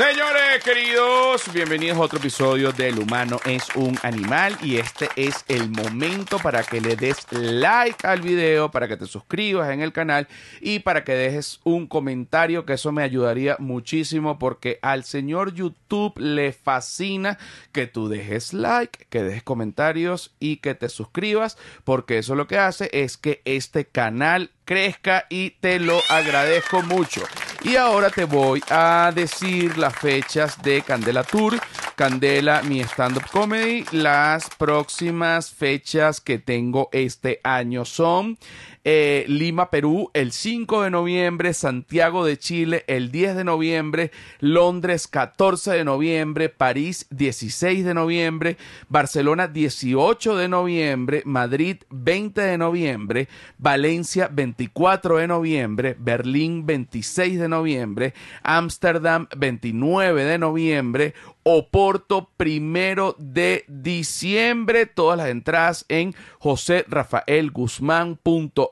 Señores queridos, bienvenidos a otro episodio del humano es un animal y este es el momento para que le des like al video, para que te suscribas en el canal y para que dejes un comentario que eso me ayudaría muchísimo porque al señor YouTube le fascina que tú dejes like, que dejes comentarios y que te suscribas porque eso lo que hace es que este canal crezca y te lo agradezco mucho. Y ahora te voy a decir las fechas de Candela Tour, Candela, mi stand-up comedy. Las próximas fechas que tengo este año son eh, Lima, Perú, el 5 de noviembre, Santiago de Chile, el 10 de noviembre, Londres, 14 de noviembre, París, 16 de noviembre, Barcelona, 18 de noviembre, Madrid, 20 de noviembre, Valencia, 24 de noviembre, Berlín, 26 de noviembre, Ámsterdam, 29 de noviembre, Oporto primero de diciembre. Todas las entradas en joserrafaelguzmán.mx.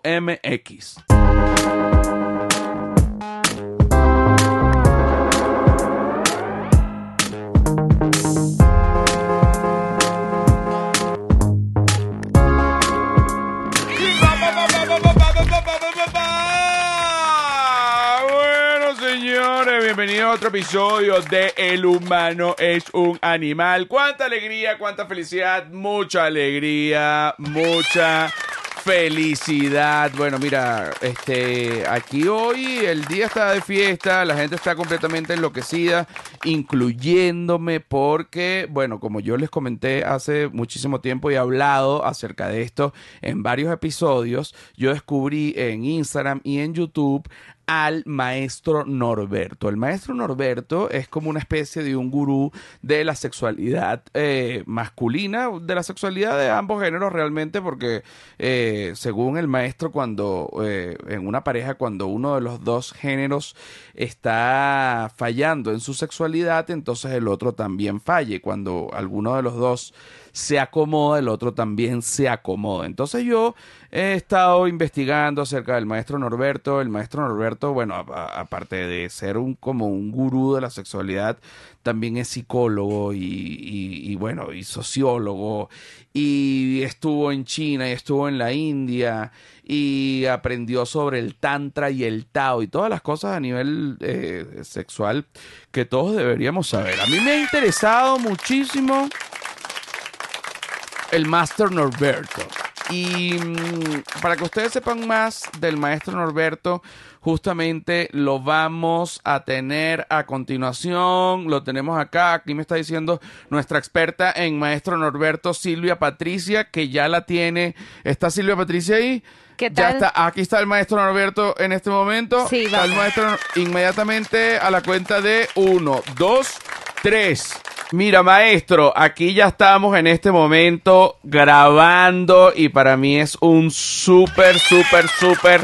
Señores, bienvenidos a otro episodio de El humano es un animal. Cuánta alegría, cuánta felicidad, mucha alegría, mucha felicidad. Bueno, mira, este, aquí hoy el día está de fiesta, la gente está completamente enloquecida, incluyéndome porque, bueno, como yo les comenté hace muchísimo tiempo y he hablado acerca de esto en varios episodios, yo descubrí en Instagram y en YouTube al maestro Norberto. El maestro Norberto es como una especie de un gurú de la sexualidad eh, masculina, de la sexualidad de ambos géneros realmente, porque eh, según el maestro, cuando eh, en una pareja, cuando uno de los dos géneros está fallando en su sexualidad, entonces el otro también falle. Cuando alguno de los dos se acomoda, el otro también se acomoda. Entonces yo he estado investigando acerca del maestro Norberto. El maestro Norberto, bueno, aparte de ser un como un gurú de la sexualidad, también es psicólogo y, y, bueno, y sociólogo. Y estuvo en China y estuvo en la India y aprendió sobre el tantra y el tao y todas las cosas a nivel eh, sexual que todos deberíamos saber. A mí me ha interesado muchísimo el Master Norberto. Y mm, para que ustedes sepan más del maestro Norberto, justamente lo vamos a tener a continuación. Lo tenemos acá. Aquí me está diciendo nuestra experta en maestro Norberto, Silvia Patricia, que ya la tiene. ¿Está Silvia Patricia ahí? ¿Qué Ya tal? está, aquí está el maestro Norberto en este momento. Sí, está el maestro inmediatamente a la cuenta de uno, dos, tres. Mira, maestro, aquí ya estamos en este momento grabando y para mí es un súper, súper, súper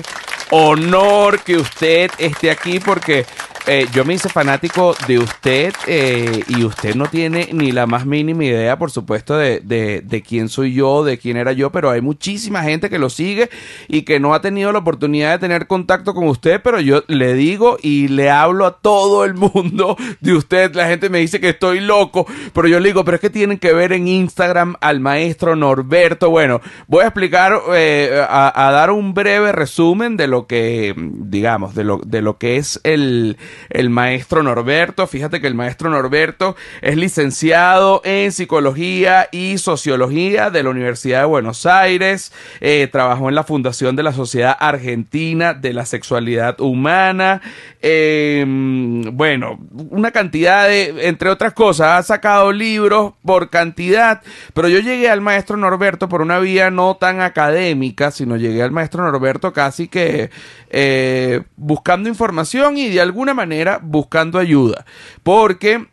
honor que usted esté aquí porque eh, yo me hice fanático de usted eh, y usted no tiene ni la más mínima idea, por supuesto, de, de, de quién soy yo, de quién era yo, pero hay muchísima gente que lo sigue y que no ha tenido la oportunidad de tener contacto con usted, pero yo le digo y le hablo a todo el mundo de usted. La gente me dice que estoy loco, pero yo le digo, pero es que tienen que ver en Instagram al maestro Norberto. Bueno, voy a explicar, eh, a, a dar un breve resumen de lo que, digamos, de lo, de lo que es el, el maestro Norberto. Fíjate que el maestro Norberto es licenciado en psicología y sociología de la Universidad de Buenos Aires. Eh, trabajó en la fundación de la Sociedad Argentina de la Sexualidad Humana. Eh, bueno, una cantidad de, entre otras cosas, ha sacado libros por cantidad, pero yo llegué al maestro Norberto por una vía no tan académica, sino llegué al maestro Norberto casi que eh, buscando información y de alguna manera buscando ayuda, porque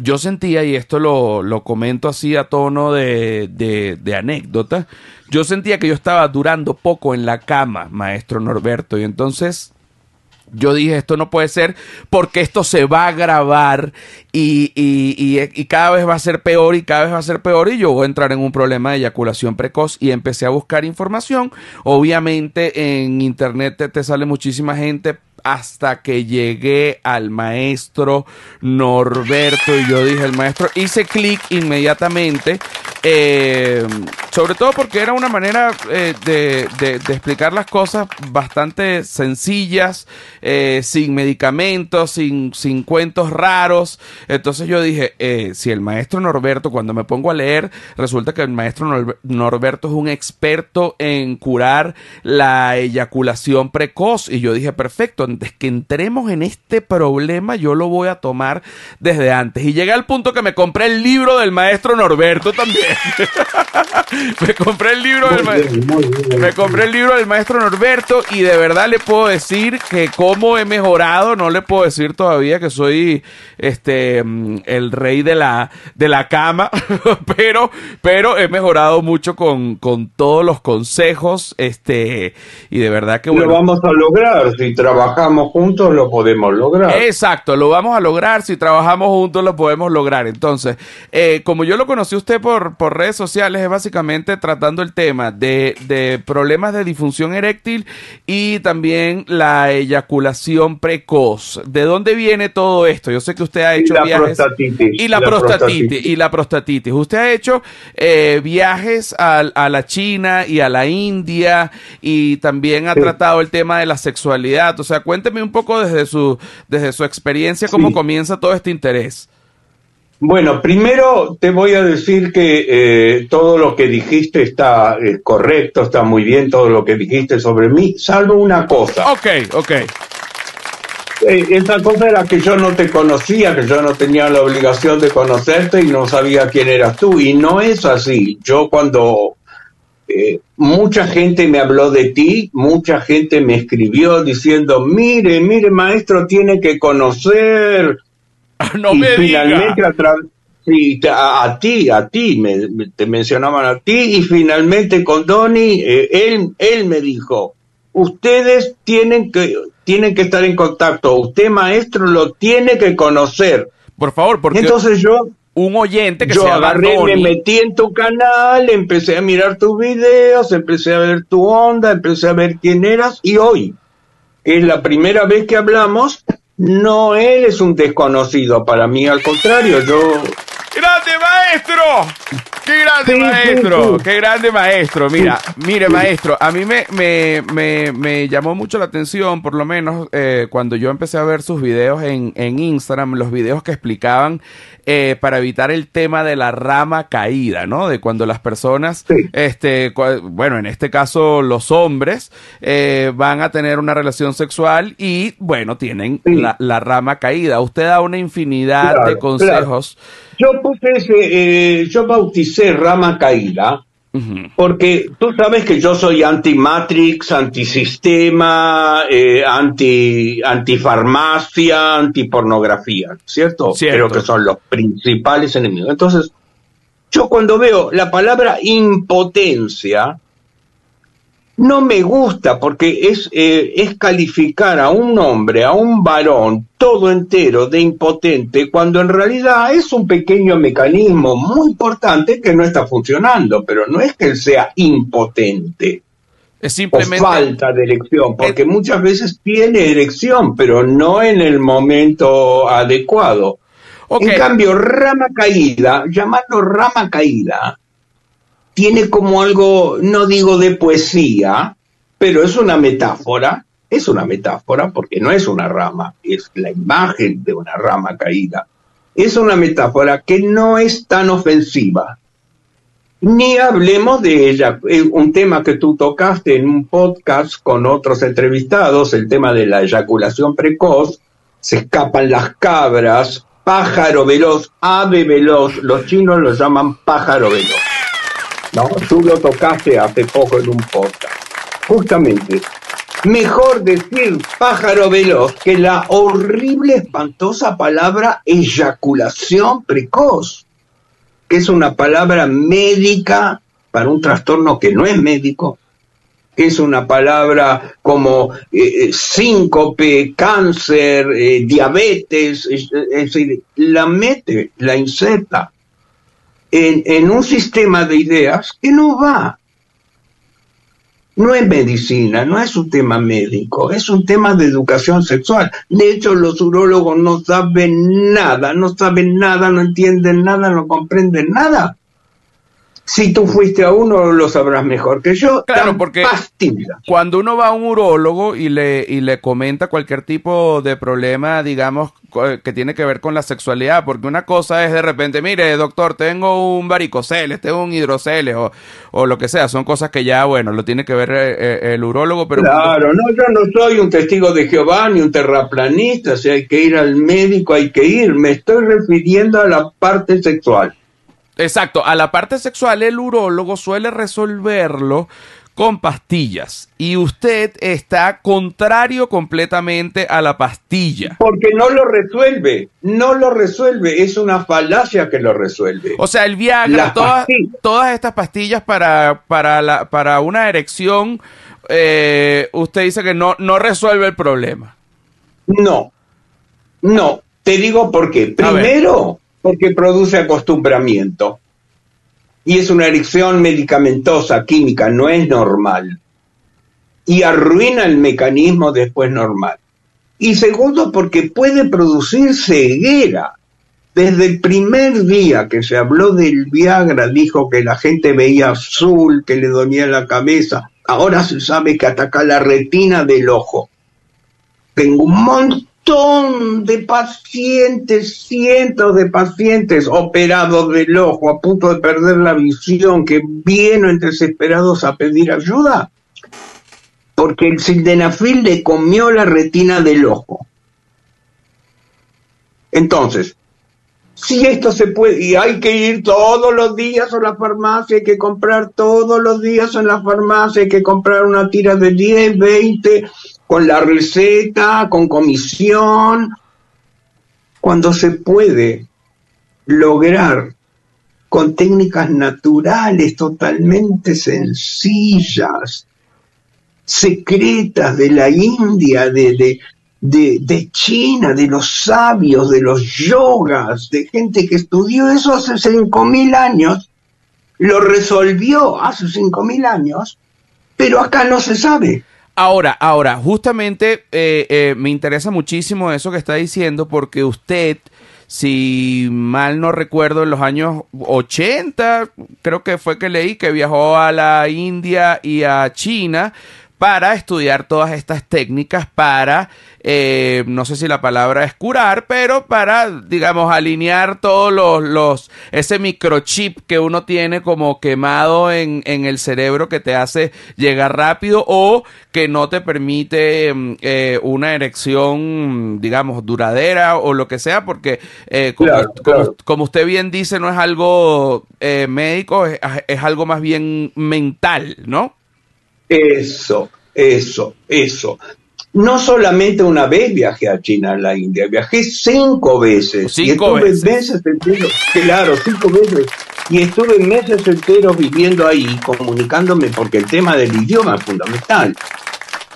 yo sentía, y esto lo, lo comento así a tono de, de, anécdota, yo sentía que yo estaba durando poco en la cama, maestro Norberto, y entonces yo dije, esto no puede ser porque esto se va a grabar y, y, y, y cada vez va a ser peor y cada vez va a ser peor y yo voy a entrar en un problema de eyaculación precoz. Y empecé a buscar información. Obviamente en internet te, te sale muchísima gente hasta que llegué al maestro Norberto y yo dije, el maestro, hice clic inmediatamente, eh, sobre todo porque era una manera eh, de, explicar las cosas bastante sencillas, eh, sin medicamentos, sin cuentos raros. Entonces yo dije, si el maestro Norberto, cuando me pongo a leer, resulta que el maestro Norberto es un experto en curar la eyaculación precoz. Y yo dije, perfecto, antes que entremos en este problema, yo lo voy a tomar desde antes. Y llegué al punto que me compré el libro del maestro Norberto también. me compré el libro del maestro. Me compré el libro del maestro Norberto y de verdad le puedo decir que cómo he mejorado, no le puedo decir todavía que soy este mm, el rey de la de la cama, pero pero he mejorado mucho con, con todos los consejos este y de verdad que bueno. Lo vamos a lograr si trabajamos juntos lo podemos lograr. Exacto, lo vamos a lograr si trabajamos juntos lo podemos lograr. Entonces, eh, como yo lo conocí usted por por redes sociales es básicamente tratando el tema de, de problemas de disfunción eréctil y también la eyaculación precoz. ¿De dónde viene todo esto? Yo sé que usted ha hecho y viajes. y la, prostatitis, Y la prostatitis. Usted ha hecho eh, viajes a, a, la China y a la India y también ha tratado el tema de la sexualidad. O sea, cuénteme un poco desde su, desde su experiencia cómo comienza todo este interés. Bueno, primero te voy a decir que eh, todo lo que dijiste está eh, correcto, está muy bien todo lo que dijiste sobre mí, salvo una cosa. Ok, ok. Eh, esa cosa era que yo no te conocía, que yo no tenía la obligación de conocerte y no sabía quién eras tú. Y no es así. Yo cuando mucha gente me habló de ti, mucha gente me escribió diciendo, mire, mire, maestro, tiene que conocer no me finalmente a, a, ti, a ti, me, te mencionaban a ti y finalmente con Donny, eh, él, él me dijo, ustedes tienen que, tienen que estar en contacto, usted maestro lo tiene que conocer. Por favor, porque entonces yo un oyente que yo agarré, me metí en tu canal, empecé a mirar tus videos, empecé a ver tu onda, empecé a ver quién eras y hoy, que es la primera vez que hablamos, no eres un desconocido para mí, al contrario, yo... ¡Grande maestro! ¡Qué grande maestro! ¡Qué grande maestro! Mira, mire maestro, a mí me, me, me, me llamó mucho la atención, por lo menos eh, cuando yo empecé a ver sus videos en, en Instagram, los videos que explicaban eh, para evitar el tema de la rama caída, ¿no? De cuando las personas, este, bueno, en este caso los hombres, eh, van a tener una relación sexual y, bueno, tienen la, rama caída. Usted da una infinidad de consejos. Yo puse ese, eh, yo bauticé rama caída porque tú sabes que yo soy anti-Matrix, anti-sistema, eh, anti, anti-farmacia, anti-pornografía, ¿cierto? Cierto. Creo que son los principales enemigos. Entonces, yo cuando veo la palabra impotencia, no me gusta porque es, eh, es calificar a un hombre, a un varón, todo entero de impotente, cuando en realidad es un pequeño mecanismo muy importante que no está funcionando, pero no es que él sea impotente. Es simplemente... O falta de erección, porque muchas veces tiene erección, pero no en el momento adecuado. En cambio, rama caída, llamarlo rama caída, tiene como algo, no digo de poesía, pero es una metáfora, es una metáfora porque no es una rama, es la imagen de una rama caída. Es una metáfora que no es tan ofensiva. Ni hablemos de ella, un tema que tú tocaste en un podcast con otros entrevistados, el tema de la eyaculación precoz, se escapan las cabras, pájaro veloz, ave veloz, los chinos lo llaman pájaro veloz. ¿No? Tú lo tocaste hace poco en un podcast. Justamente, mejor decir pájaro veloz que la horrible, espantosa palabra eyaculación precoz, que es una palabra médica para un trastorno que no es médico, que es una palabra como eh, eh, síncope, cáncer, eh, diabetes, es decir, la mete, la inserta en, un sistema de ideas que no va. no es medicina, no es un tema médico, es un tema de educación sexual. De hecho, los urólogos no saben nada, no saben nada, no entienden nada, no comprenden nada. Si tú fuiste a uno, lo sabrás mejor que yo. Claro, porque cuando uno va a un urólogo y le, y le comenta cualquier tipo de problema, digamos, que tiene que ver con la sexualidad, porque una cosa es de repente, mire, doctor, tengo un varicoceles, tengo un hidroceles, o, o lo que sea, son cosas que ya, bueno, lo tiene que ver eh, eh, el, urólogo, pero... Claro, no, yo no soy un testigo de Jehová ni un terraplanista, si hay que ir al médico, hay que ir, me estoy refiriendo a la parte sexual. Exacto, a la parte sexual el urólogo suele resolverlo con pastillas y usted está contrario completamente a la pastilla. Porque no lo resuelve, no lo resuelve, es una falacia que lo resuelve. O sea, el Viagra, todas, todas, estas pastillas para, para, la, para una erección, eh, usted dice que no, no resuelve el problema. No, no, te digo por qué. Primero, porque produce acostumbramiento. Y es una adicción medicamentosa, química, no es normal. Y arruina el mecanismo después normal. Y segundo, porque puede producir ceguera. Desde el primer día que se habló del Viagra, dijo que la gente veía azul, que le dolía la cabeza. Ahora se sabe que ataca la retina del ojo. Tengo un montón de pacientes, cientos de pacientes operados del ojo a punto de perder la visión que vienen desesperados a pedir ayuda porque el sildenafil le comió la retina del ojo. Entonces, si esto se puede, y hay que ir todos los días a la farmacia, hay que comprar todos los días en la farmacia, hay que comprar una tira de 10, 20, con la receta, con comisión, cuando se puede lograr con técnicas naturales totalmente sencillas, secretas de la India, de, de, China, de los sabios, de los yogas, de gente que estudió eso hace 5.000 años, lo resolvió hace 5.000 años, pero acá no se sabe. Ahora, ahora, justamente eh, eh, me interesa muchísimo eso que está diciendo porque usted, si mal no recuerdo, en los años 80, creo que fue que leí que viajó a la India y a China para estudiar todas estas técnicas para, eh, no sé si la palabra es curar, pero para, digamos, alinear todos los, los, ese microchip que uno tiene como quemado en, en el cerebro que te hace llegar rápido o que no te permite mm, eh, una erección, digamos, duradera o lo que sea, porque eh, como, usted bien dice, no es algo médico, es, es algo más bien mental, ¿no? Eso, eso, eso. No solamente una vez viajé a China, a la India, viajé cinco veces. Cinco y estuve veces enteros, claro, cinco veces. Y estuve meses enteros viviendo ahí, comunicándome, porque el tema del idioma es fundamental.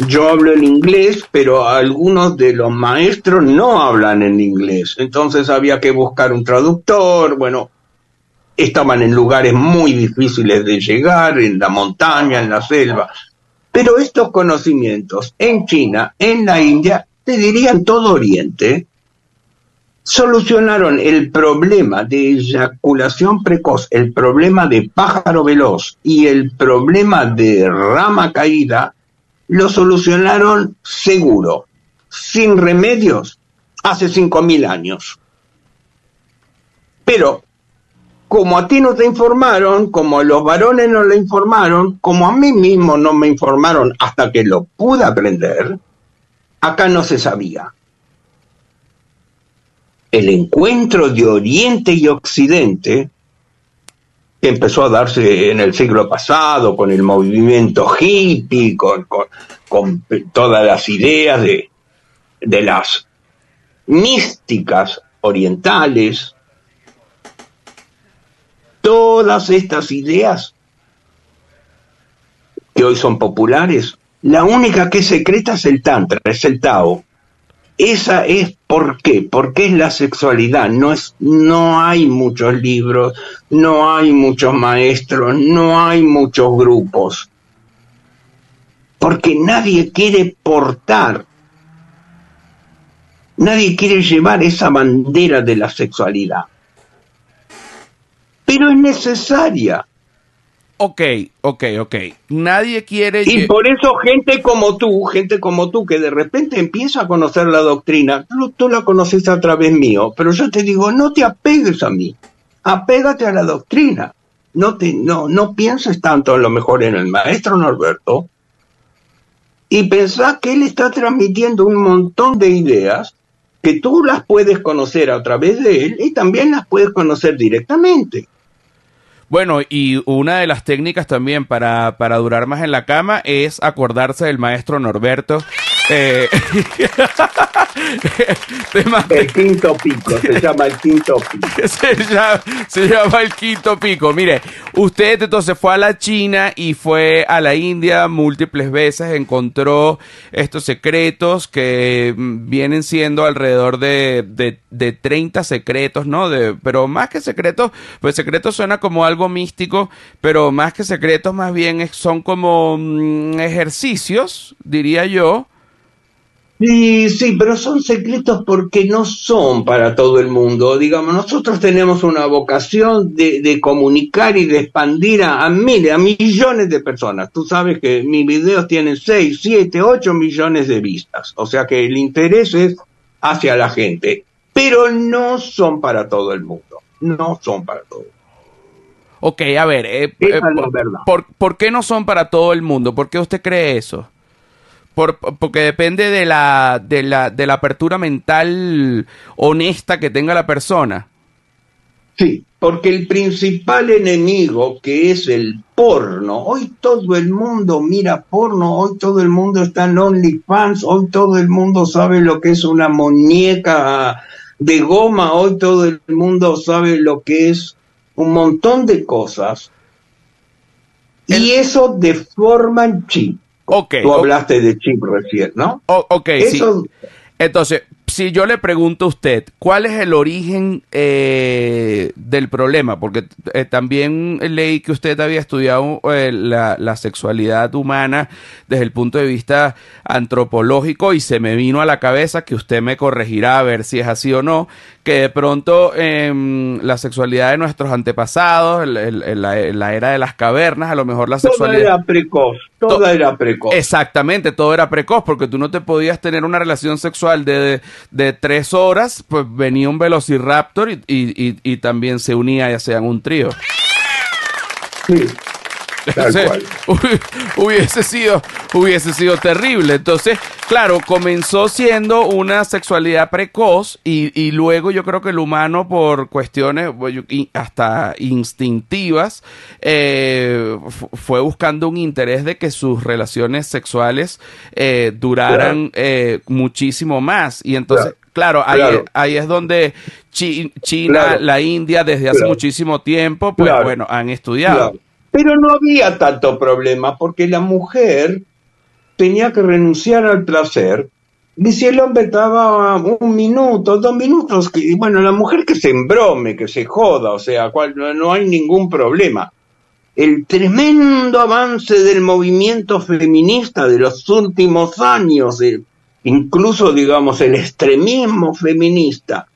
Yo hablo en inglés, pero algunos de los maestros no hablan en inglés. Entonces había que buscar un traductor. Bueno, estaban en lugares muy difíciles de llegar, en la montaña, en la selva. Pero estos conocimientos en China, en la India, te dirían todo Oriente, solucionaron el problema de eyaculación precoz, el problema de pájaro veloz y el problema de rama caída, lo solucionaron seguro, sin remedios, hace 5.000 años. Pero como a ti no te informaron, como a los varones no le informaron, como a mí mismo no me informaron hasta que lo pude aprender, acá no se sabía. El encuentro de Oriente y Occidente, que empezó a darse en el siglo pasado con el movimiento hippie, con, todas las ideas de, de las místicas orientales, todas estas ideas que hoy son populares, la única que es secreta es el Tantra, es el Tao. Esa es por qué, porque es la sexualidad, no es, no hay muchos libros, no hay muchos maestros, no hay muchos grupos. porque nadie quiere portar, nadie quiere llevar esa bandera de la sexualidad. Pero es necesaria. Ok, ok, ok. Nadie quiere... Y por eso gente como tú, gente como tú, que de repente empieza a conocer la doctrina, tú, tú la conoces a través mío, pero yo te digo, no te apegues a mí, apégate a la doctrina. No, te, no, no pienses tanto a lo mejor en el maestro Norberto y pensás que él está transmitiendo un montón de ideas que tú las puedes conocer a través de él y también las puedes conocer directamente. Bueno, y una de las técnicas también para, para durar más en la cama es acordarse del maestro Norberto. Eh, el quinto pico, se llama el quinto pico. Se llama, el quinto pico. Mire, usted entonces fue a la China y fue a la India múltiples veces, encontró estos secretos que mm, vienen siendo alrededor de, de, de 30 secretos, ¿no? De, pero más que secretos, pues secretos suena como algo místico, pero más que secretos más bien son como mm, ejercicios, diría yo, Sí, sí, pero son secretos porque no son para todo el mundo. Digamos, nosotros tenemos una vocación de, comunicar y de expandir a, miles, a millones de personas. Tú sabes que mis videos tienen 6, 7, 8 millones de vistas. O sea que el interés es hacia la gente. Pero no son para todo el mundo. No son para todo el mundo. Ok, a ver, eh, eh, por, ¿por qué no son para todo el mundo? ¿Por qué usted cree eso? Porque depende de la, de, la, de la apertura mental honesta que tenga la persona. Sí, porque el principal enemigo, que es el porno, hoy todo el mundo mira porno, hoy todo el mundo está en OnlyFans, hoy todo el mundo sabe lo que es una muñeca de goma, hoy todo el mundo sabe lo que es un montón de cosas. Y eso deforma el chip. Tú hablaste de chip recién, ¿no? ok, sí. Entonces, si yo le pregunto a usted, ¿cuál es el origen eh, del problema? Porque eh, también leí que usted había estudiado eh, la, la, sexualidad humana desde el punto de vista antropológico y se me vino a la cabeza que usted me corregirá a ver si es así o no, que de pronto eh, la sexualidad de nuestros antepasados, en la, era de las cavernas, a lo mejor la sexualidad... Todo era precoz, todo era precoz. Exactamente, todo era precoz, porque tú no te podías tener una relación sexual de, de, tres horas, pues venía un velociraptor y, y, y, también se unía y hacían un trío. Sí. hubiese sido, hubiese sido terrible. Entonces, claro, comenzó siendo una sexualidad precoz y, luego yo creo que el humano por cuestiones hasta instintivas eh, fue buscando un interés de que sus relaciones sexuales eh, duraran eh, muchísimo más. Y entonces, claro, ahí, es donde China, la India, desde hace muchísimo tiempo, pues bueno, han estudiado. Pero no había tanto problema porque la mujer tenía que renunciar al placer. Y si el hombre estaba un minuto, dos minutos, que, bueno, la mujer que se embrome, que se joda, o sea, cual, no, hay ningún problema. El tremendo avance del movimiento feminista de los últimos años, incluso, digamos, el extremismo feminista,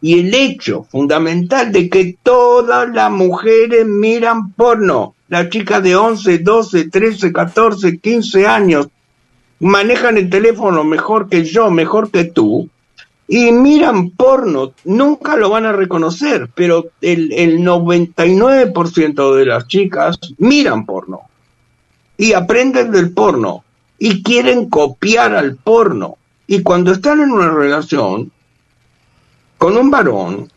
y el hecho fundamental de que todas las mujeres miran porno, la chica de 11, 12, 13, 14, 15 años. Manejan el teléfono mejor que yo, mejor que tú, y miran porno, nunca lo van a reconocer, pero el, el 99% de las chicas miran porno. Y aprenden del porno. Y quieren copiar al porno. Y cuando están en una relación con un varón,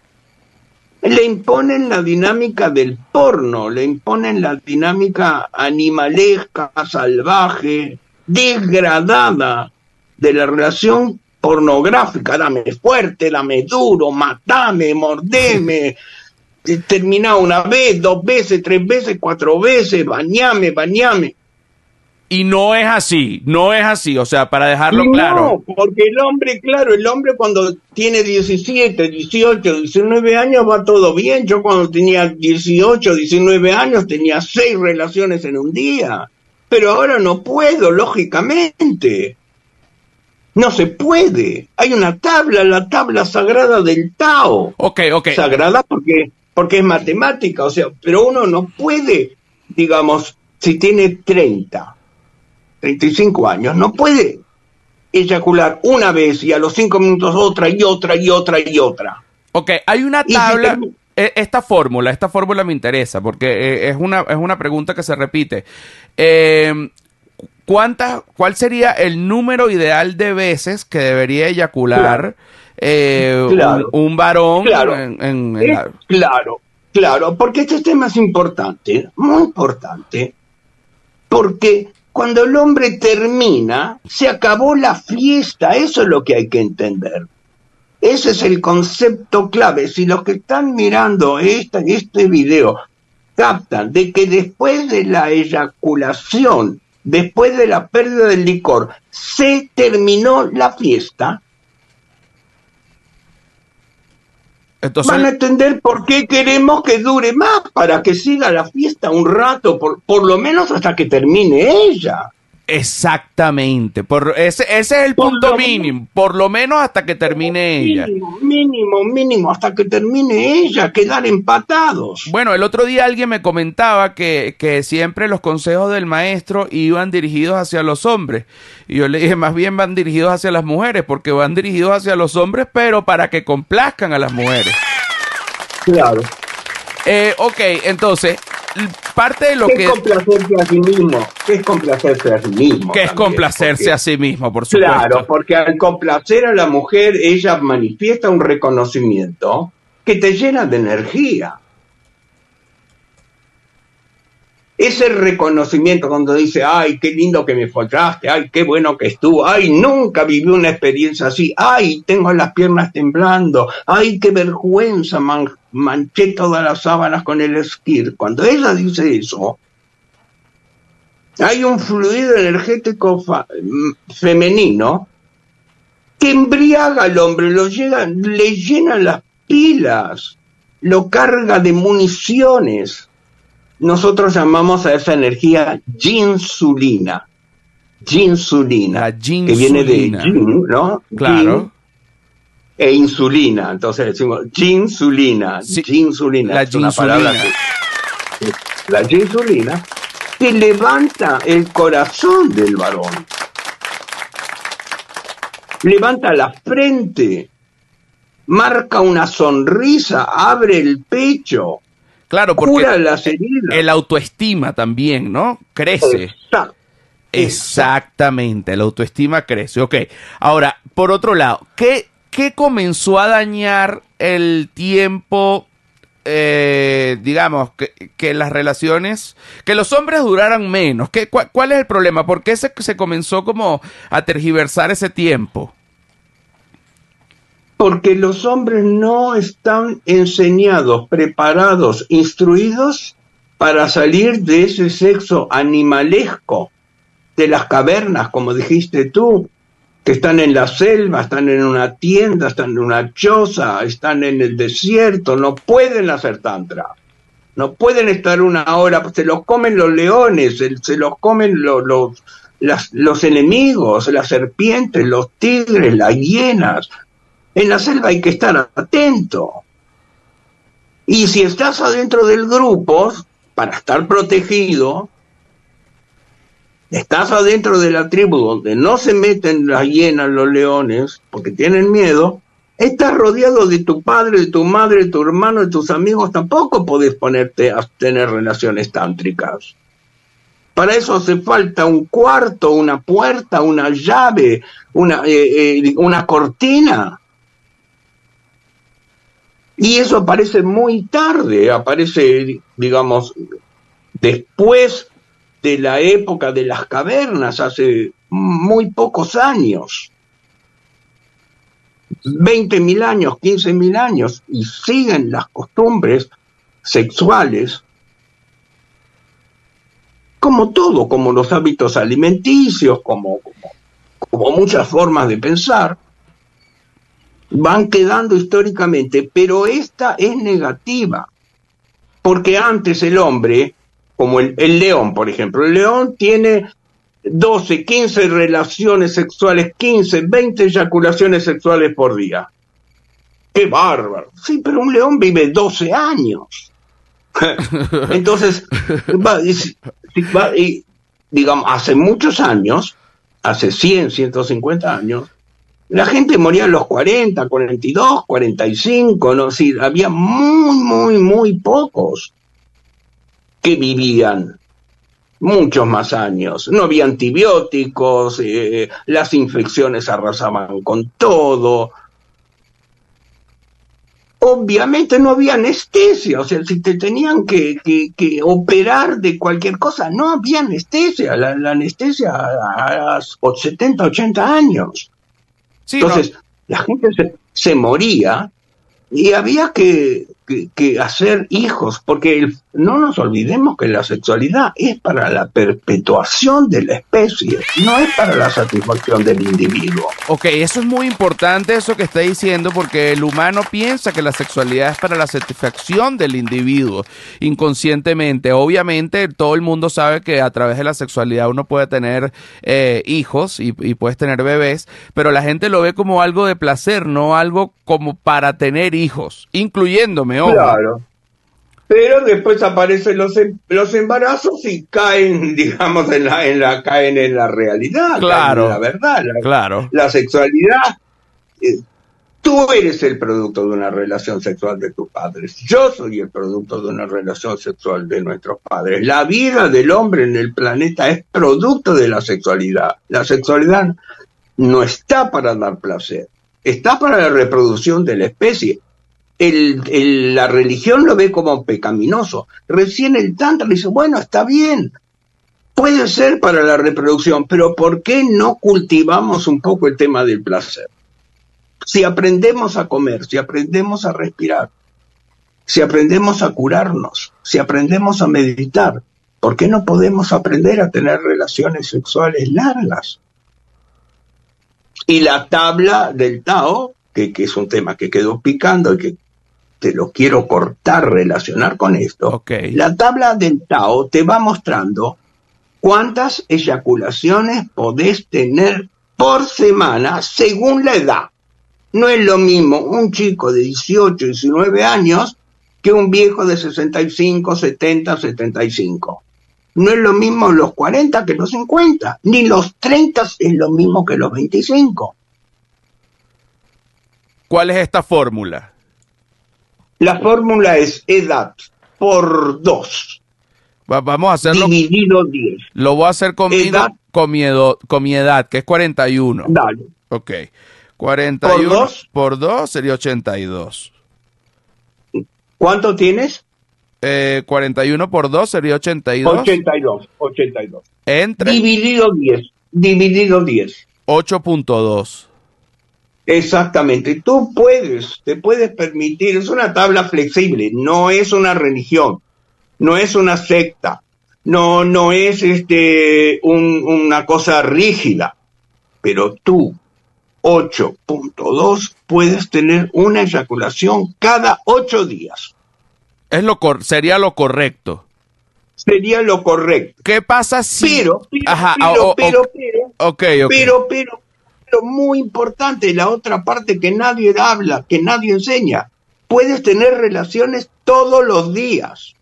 le imponen la dinámica del porno, le imponen la dinámica animalesca, salvaje, degradada de la relación pornográfica. Dame fuerte, dame duro, matame, mordeme, termina una vez, dos veces, tres veces, cuatro veces, bañame, bañame. Y no es así, no es así, o sea, para dejarlo claro. No, porque el hombre, claro, el hombre cuando tiene 17, 18, 19 años va todo bien. Yo cuando tenía 18, 19 años tenía seis relaciones en un día. pero ahora no puedo, lógicamente. No se puede. Hay una tabla, la tabla sagrada del Tao. Ok, ok. Sagrada porque, porque es matemática, o sea, pero uno no puede, digamos, si tiene 30, 35 años, no puede eyacular una vez y a los cinco minutos otra y otra y otra y otra. Ok, hay una tabla. E, esta fórmula, esta fórmula me interesa porque eh, es una, es una pregunta que se repite. Eh, ¿Cuál sería el número ideal de veces que debería eyacular eh, Un, varón claro. claro, claro, porque este tema es importante, muy importante, porque cuando el hombre termina, se acabó la fiesta, eso es lo que hay que entender. Ese es el concepto clave. Si los que están mirando este, este video captan de que después de la eyaculación después de la pérdida del licor, se terminó la fiesta, Van a entender por qué queremos que dure más, para que siga la fiesta un rato, por, por lo menos hasta que termine ella. Exactamente, por ese, ese es el punto mínimo, por lo menos hasta que termine ella. Mínimo, mínimo, hasta que termine ella, quedar empatados. Bueno, el otro día alguien me comentaba que, que siempre los consejos del maestro iban dirigidos hacia los hombres. Y yo le dije, más bien van dirigidos hacia las mujeres, porque van dirigidos hacia los hombres, pero para que complazcan a las mujeres. Claro. Eh, ok, entonces, parte de lo que... Es complacerse a sí mismo, que es complacerse a sí mismo. Que es complacerse a sí mismo, por supuesto. Claro, porque al complacer a la mujer, ella manifiesta un reconocimiento que te llena de energía. ese reconocimiento cuando dice, ay, qué lindo que me follaste, ay, qué bueno que estuvo, ay, nunca viví una experiencia así, ay, tengo las piernas temblando, ay, qué vergüenza, manché todas las sábanas con el esquir. Cuando ella dice eso, hay un fluido energético femenino que embriaga al hombre, lo llega, le llena las pilas, lo carga de municiones nosotros llamamos a esa energía ginsulina. Ginsulina. Que viene de gin, ¿no? Claro. E insulina. Entonces decimos ginsulina. ginsulina. La ginsulina. la ginsulina que levanta el corazón del varón. Levanta la frente, marca una sonrisa, abre el pecho, Claro, porque el autoestima también, ¿no? Crece. Exactamente, el autoestima crece. Ok, ahora, por otro lado, ¿qué, qué comenzó a dañar el tiempo, eh, digamos, que, las relaciones, que los hombres duraran menos? ¿Qué, cuál, es el problema? ¿Por qué se, se comenzó como a tergiversar ese tiempo? porque los hombres no están enseñados, preparados, instruidos para salir de ese sexo animalesco de las cavernas, como dijiste tú, están en la selva, están en una tienda, están en una choza, están en el desierto, no pueden hacer tantra. No pueden estar una hora, se los comen los leones, se los comen los, los, los enemigos, las serpientes, los tigres, las hienas, en la selva hay que estar atento. Y si estás adentro del grupo, para estar protegido, estás adentro de la tribu donde no se meten las hienas, los leones, porque tienen miedo, estás rodeado de tu padre, de tu madre, de tu hermano, de tus amigos, tampoco podés ponerte a tener relaciones tántricas. Para eso hace falta un cuarto, una puerta, una llave, una, eh, eh, una cortina. Y eso aparece muy tarde, aparece, digamos, después de la época de las cavernas, hace muy pocos años. 20.000 años, 15.000 años, y siguen las costumbres sexuales como todo, como los hábitos alimenticios, como, como, como muchas formas de pensar van quedando históricamente, pero esta es negativa, porque antes el hombre como el, el león, por ejemplo. El león tiene 12, 15 relaciones sexuales, 15, 20 eyaculaciones sexuales por día. ¡Qué bárbaro! Sí, pero un león vive 12 años. Entonces, y, digamos, hace muchos años, hace 100, 150 años, la gente moría a los 40, 42, 45, ¿no? Sí, había muy, muy, muy pocos que vivían muchos más años. No había antibióticos, eh, las infecciones arrasaban con todo, obviamente no había anestesia, o sea, si te tenían que, que, operar de cualquier cosa, no había anestesia, la, anestesia a, 70, 80 años. Entonces, la gente se, se moría y había que, que, hacer hijos, porque no nos olvidemos que la sexualidad es para la perpetuación de la especie, no es para la satisfacción del individuo. Ok, eso es muy importante, eso que está diciendo, porque el humano piensa que la sexualidad es para la satisfacción del individuo, inconscientemente. Obviamente, todo el mundo sabe que a través de la sexualidad uno puede tener eh, hijos y, y puedes tener bebés, pero la gente lo ve como algo de placer, no algo como para tener hijos, incluyéndome Claro. Pero después aparecen los, em, los embarazos y caen, digamos, en la, en la, caen en la realidad. Claro. la verdad. La, claro. La sexualidad. Eh, tú eres el producto de una relación sexual de tus padres. Yo soy el producto de una relación sexual de nuestros padres. La vida del hombre en el planeta es producto de la sexualidad. La sexualidad no está para dar placer, está para la reproducción de la especie el, la religión lo ve como pecaminoso. Recién el Tantra dice, bueno, está bien, puede ser para la reproducción, pero ¿por qué no cultivamos un poco el tema del placer? Si aprendemos a comer, si aprendemos a respirar, si aprendemos a curarnos, si aprendemos a meditar, ¿por qué no podemos aprender a tener relaciones sexuales largas? Y la tabla del Tao, que, que es un tema que quedó picando y que te lo quiero cortar, relacionar con esto. La tabla del Tao te va mostrando cuántas eyaculaciones podés tener por semana según la edad. No es lo mismo un chico de 18, 19 años que un viejo de 65, 70, 75. No es lo mismo los 40 que los 50, ni los 30 es lo mismo que los 25. ¿Cuál es esta fórmula? La fórmula es edad por 2. vamos a hacerlo. Dividido 10. Lo voy a hacer con, edad, con, mi, con mi edad, que es 41. Dale. Ok. 41 por 2 sería 82. ¿Cuánto tienes? Eh, 41 por 2 sería 82. 82, 82. Entre. Dividido 10. Dividido 10. 8.2. Exactamente, tú puedes, te puedes permitir, es una tabla flexible, no es una religión, no es una secta, no, no es este, una cosa rígida, pero tú, 8.2, puedes tener una eyaculación cada 8 días. Es lo sería lo correcto. Sería lo correcto. ¿Qué pasa si... Pero, pero, pero, pero, pero, pero, muy importante, la otra parte que nadie habla, que nadie enseña. Puedes tener relaciones todos los días,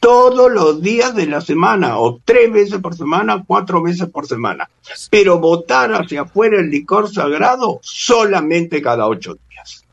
todos los días de la semana, o tres veces por semana, cuatro veces por semana. Pero votar hacia afuera el licor sagrado solamente cada ocho días.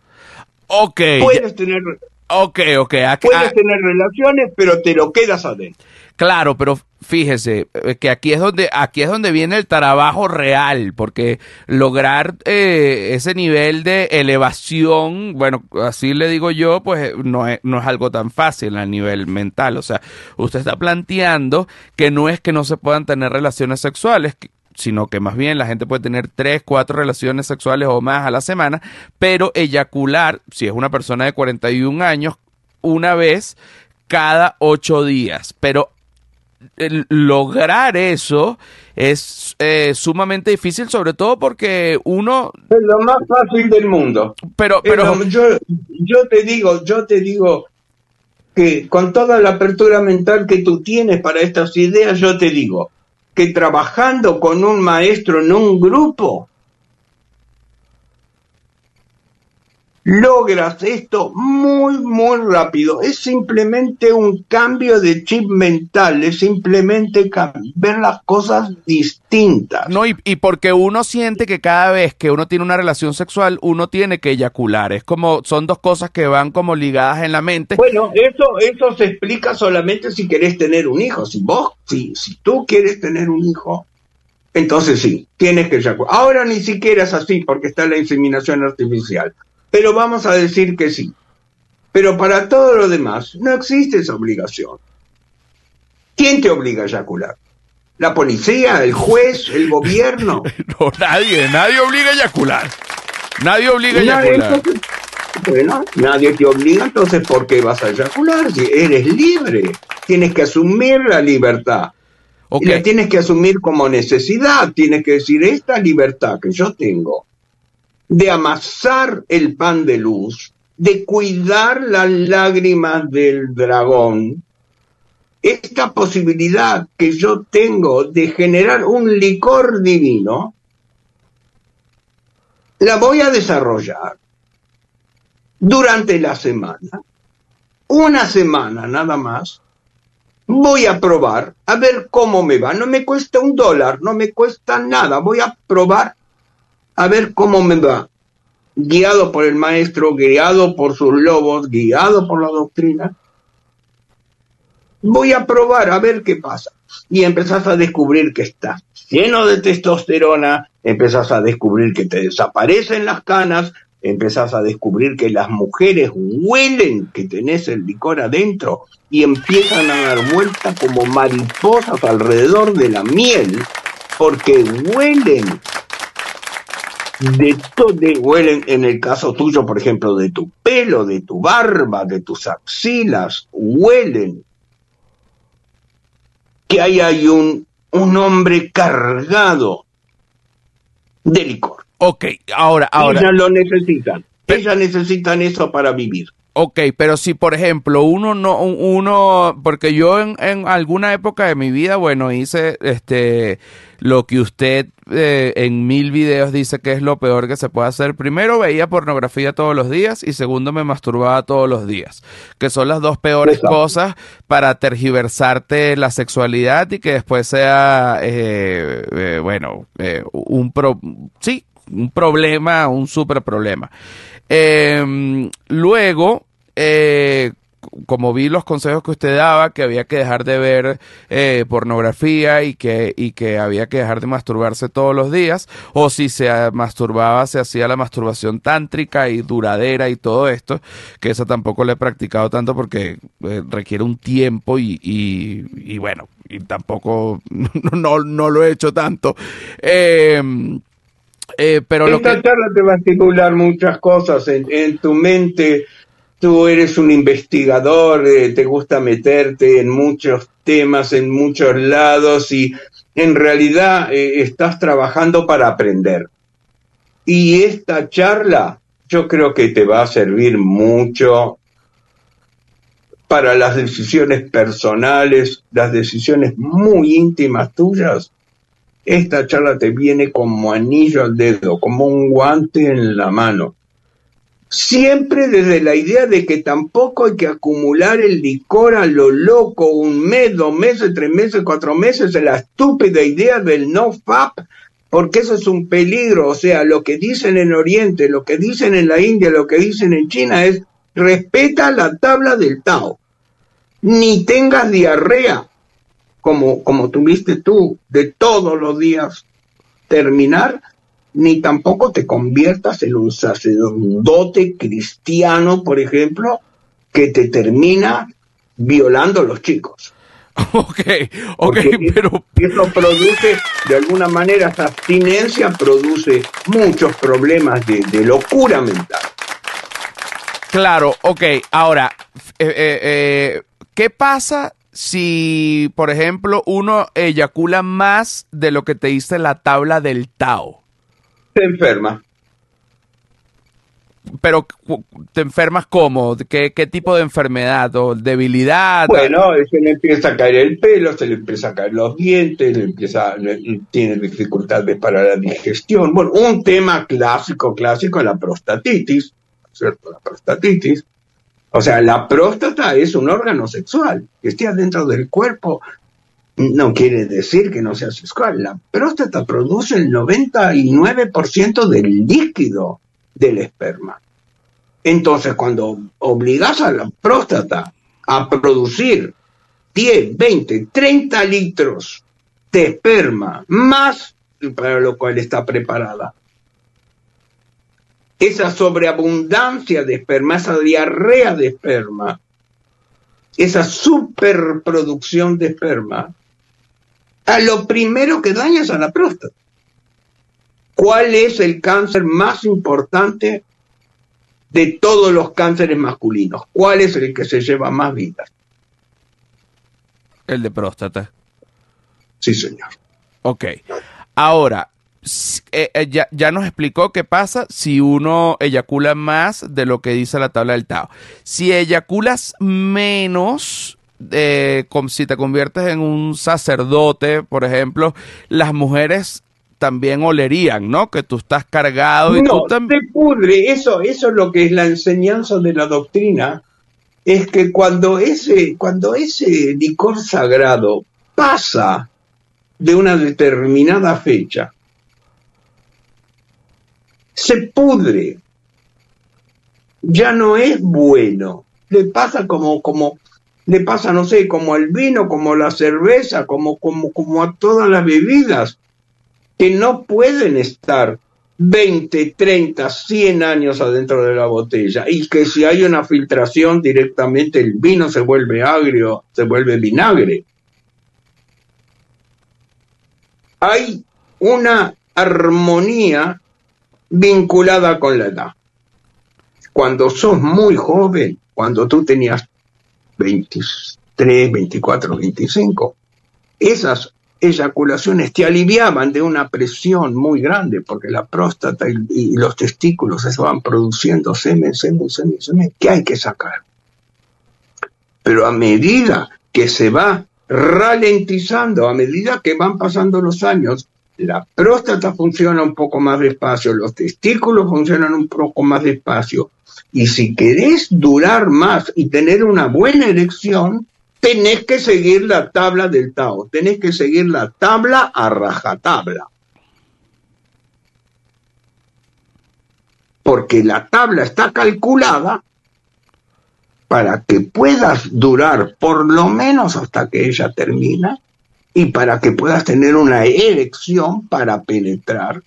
Ok. Puedes tener, okay, okay. puedes tener relaciones, pero te lo quedas adentro. Claro, pero fíjese eh, que aquí es donde aquí es donde viene el trabajo real, porque lograr eh, ese nivel de elevación, bueno, así le digo yo, pues no es, no es algo tan fácil a nivel mental. O sea, usted está planteando que no es que no se puedan tener relaciones sexuales, sino que más bien la gente puede tener tres, cuatro relaciones sexuales o más a la semana, pero eyacular, si es una persona de 41 años, una vez cada ocho días. Pero lograr eso es eh, sumamente difícil, sobre todo porque uno... Es lo más fácil del mundo. Pero, pero... yo, yo te digo, yo te digo, que con toda la apertura mental que tú tienes para estas ideas, yo te digo que trabajando con un maestro en un grupo, logras esto muy, muy rápido. Es simplemente un cambio de chip mental, es simplemente ver las cosas distintas. No, y, y, porque uno siente que cada vez que uno tiene una relación sexual, uno tiene que eyacular. Es como, son dos cosas que van como ligadas en la mente. Bueno, eso, eso se explica solamente si querés tener un hijo. Si vos, si, si tú quieres tener un hijo, entonces sí, tienes que eyacular. Ahora ni siquiera es así porque está la inseminación artificial pero vamos a decir que sí. Pero para todo lo demás no existe esa obligación. ¿Quién te obliga a eyacular? ¿La policía? ¿El juez? ¿El gobierno? no, nadie, nadie obliga a eyacular. Nadie obliga a eyacular. bueno, nadie te obliga, entonces ¿por qué vas a eyacular? Si eres libre, tienes que asumir la libertad. Y la tienes que asumir como necesidad, tienes que decir, esta libertad que yo tengo de amasar el pan de luz, de cuidar las lágrimas del dragón, esta posibilidad que yo tengo de generar un licor divino, la voy a desarrollar durante la semana, una semana nada más, voy a probar a ver cómo me va. No me cuesta un dólar, no me cuesta nada, voy a probar a ver cómo me va. Guiado por el maestro, guiado por sus lobos, guiado por la doctrina. Voy a probar a ver qué pasa. Y empezás a descubrir que estás lleno de testosterona, empezás a descubrir que te desaparecen las canas, empezás a descubrir que las mujeres huelen que tenés el licor adentro y empiezan a dar vueltas como mariposas alrededor de la miel, porque huelen de todo, huelen en el caso tuyo, por ejemplo, de tu pelo, de tu barba, de tus axilas, huelen que ahí hay un, un hombre cargado de licor. Ok, ahora, ahora. Ellas lo necesitan. Ellas necesitan eso para vivir. Ok, pero si por ejemplo uno no, uno, porque yo en, en alguna época de mi vida, bueno, hice este lo que usted eh, en mil videos dice que es lo peor que se puede hacer. Primero veía pornografía todos los días y segundo me masturbaba todos los días, que son las dos peores cosas para tergiversarte la sexualidad y que después sea, eh, eh, bueno, un pro sí, un problema, un super problema. Em, luego, eh, como vi los consejos que usted daba, que había que dejar de ver eh, pornografía y que, y que había que dejar de masturbarse todos los días, o si se masturbaba, se hacía la masturbación tántrica y duradera y todo esto, que eso tampoco le he practicado tanto porque eh, requiere un tiempo y, y, bueno, y tampoco no, no, lo he hecho tanto. Em, eh, pero Esta lo charla te va a estimular muchas cosas en, en tu mente tú eres un investigador, eh, te gusta meterte en muchos temas, en muchos lados y en realidad eh, estás trabajando para aprender. Y esta charla yo creo que te va a servir mucho para las decisiones personales, las decisiones muy íntimas tuyas. Esta charla te viene como anillo al dedo, como un guante en la mano. Siempre desde la idea de que tampoco hay que acumular el licor a lo loco, un mes, dos meses, tres meses, cuatro meses, la estúpida idea del no FAP, porque eso es un peligro, o sea, lo que dicen en Oriente, lo que dicen en la India, lo que dicen en China es respeta la tabla del Tao, ni tengas diarrea, como, como tuviste tú, de todos los días terminar, ni tampoco te conviertas en un sacerdote cristiano, por ejemplo, que te termina violando a los chicos. Ok, ok, pero... Eso produce, de alguna manera, esa abstinencia produce muchos problemas de, locura mental. Claro, ok, ahora, eh, eh, eh, ¿qué pasa si, por ejemplo, uno eyacula más de lo que te dice la tabla del Tao? se enferma. pero te enfermas cómo? ¿Qué, ¿Qué tipo de enfermedad o debilidad? Bueno, se le empieza a caer el pelo, se le empieza a caer los dientes, le empieza, tiene dificultades para la digestión. Bueno, un tema clásico, clásico es la prostatitis, ¿cierto? La prostatitis. O sea, la próstata es un órgano sexual que esté adentro del cuerpo. No quiere decir que no sea sexual. La próstata produce el 99% del líquido del esperma. Entonces, cuando obligas a la próstata a producir 10, 20, 30 litros de esperma, más para lo cual está preparada, esa sobreabundancia de esperma, esa diarrea de esperma, esa superproducción de esperma, a lo primero que daña es a la próstata. ¿Cuál es el cáncer más importante de todos los cánceres masculinos? ¿Cuál es el que se lleva más vidas? El de próstata. Sí, señor. Ok. Ahora, eh, eh, ya, nos explicó qué pasa si uno eyacula más de lo que dice la tabla del Tao. Si eyaculas menos, eh, si te conviertes en un sacerdote, por ejemplo, las mujeres también olerían, ¿no? Que tú estás cargado y no, tú te pudre. Eso, eso es lo que es la enseñanza de la doctrina. Es que cuando ese, cuando ese licor sagrado pasa de una determinada fecha, se pudre. Ya no es bueno. Le pasa como, como, le pasa, no sé, como el vino, como la cerveza, como, como, como a todas las bebidas que no pueden estar 20, 30, 100 años adentro de la botella y que si hay una filtración directamente el vino se vuelve agrio, se vuelve vinagre. Hay una armonía vinculada con la edad. Cuando sos muy joven, cuando tú tenías 23, 24, 25, esas eyaculaciones te aliviaban de una presión muy grande, porque la próstata y, los testículos van produciendo semen, semen, semen, semen, que hay que sacar. Pero a medida que se va ralentizando, a medida que van pasando los años, la próstata funciona un poco más despacio, los testículos funcionan un poco más despacio. Y si querés durar más y tener una buena erección, tenés que seguir la tabla del Tao, tenés que seguir la tabla a rajatabla. Porque la tabla está calculada para que puedas durar por lo menos hasta que ella termina y para que puedas tener una erección para penetrar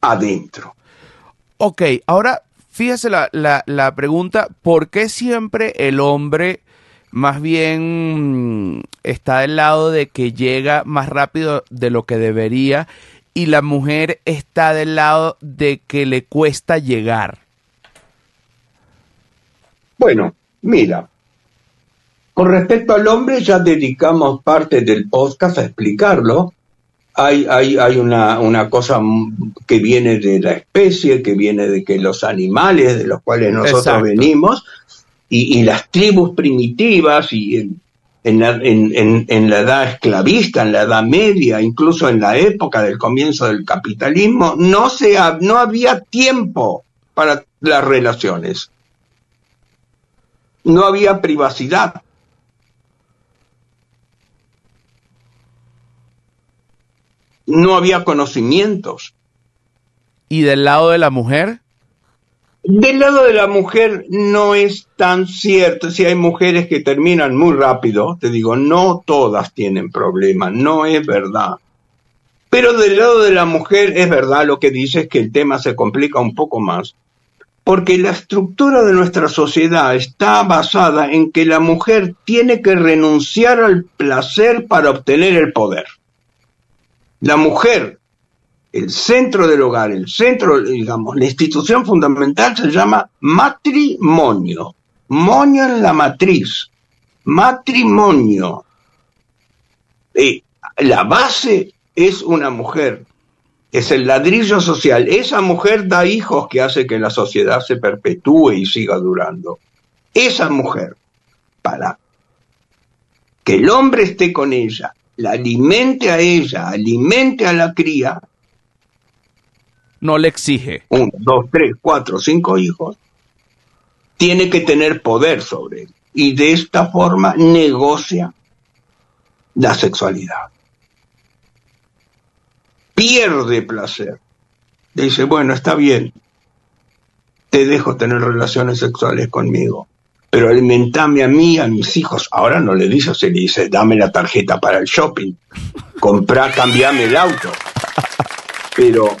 adentro. Ok, ahora fíjese la, la, pregunta, ¿por qué siempre el hombre más bien está del lado de que llega más rápido de lo que debería y la mujer está del lado de que le cuesta llegar? Bueno, mira, con respecto al hombre ya dedicamos parte del podcast a explicarlo, hay, hay, hay una, una, cosa que viene de la especie, que viene de que los animales de los cuales nosotros venimos, y, las tribus primitivas, y en, en, en, la edad esclavista, en la edad media, incluso en la época del comienzo del capitalismo, no, se no había tiempo para las relaciones. No había privacidad no había conocimientos. ¿Y del lado de la mujer? Del lado de la mujer no es tan cierto. Si hay mujeres que terminan muy rápido, te digo, no todas tienen problemas, no es verdad. Pero del lado de la mujer es verdad lo que dices que el tema se complica un poco más. Porque la estructura de nuestra sociedad está basada en que la mujer tiene que renunciar al placer para obtener el poder la mujer, el centro del hogar, el centro, digamos, la institución fundamental se llama matrimonio. Monio en la matriz. Matrimonio. la base es una mujer. es el ladrillo social. Esa mujer da hijos que hace que la sociedad se perpetúe y siga durando. Esa mujer, para que el hombre esté con ella, la alimente a ella, alimente a la cría. No le exige. Uno, dos, tres, cuatro, cinco hijos. Tiene que tener poder sobre él. Y de esta forma negocia la sexualidad pierde placer. Dice, bueno, está bien, te dejo tener relaciones sexuales conmigo, pero alimentame a mí, a mis hijos. Ahora no le dice, se le dice, dame la tarjeta para el shopping, comprá, cambiame el auto. Pero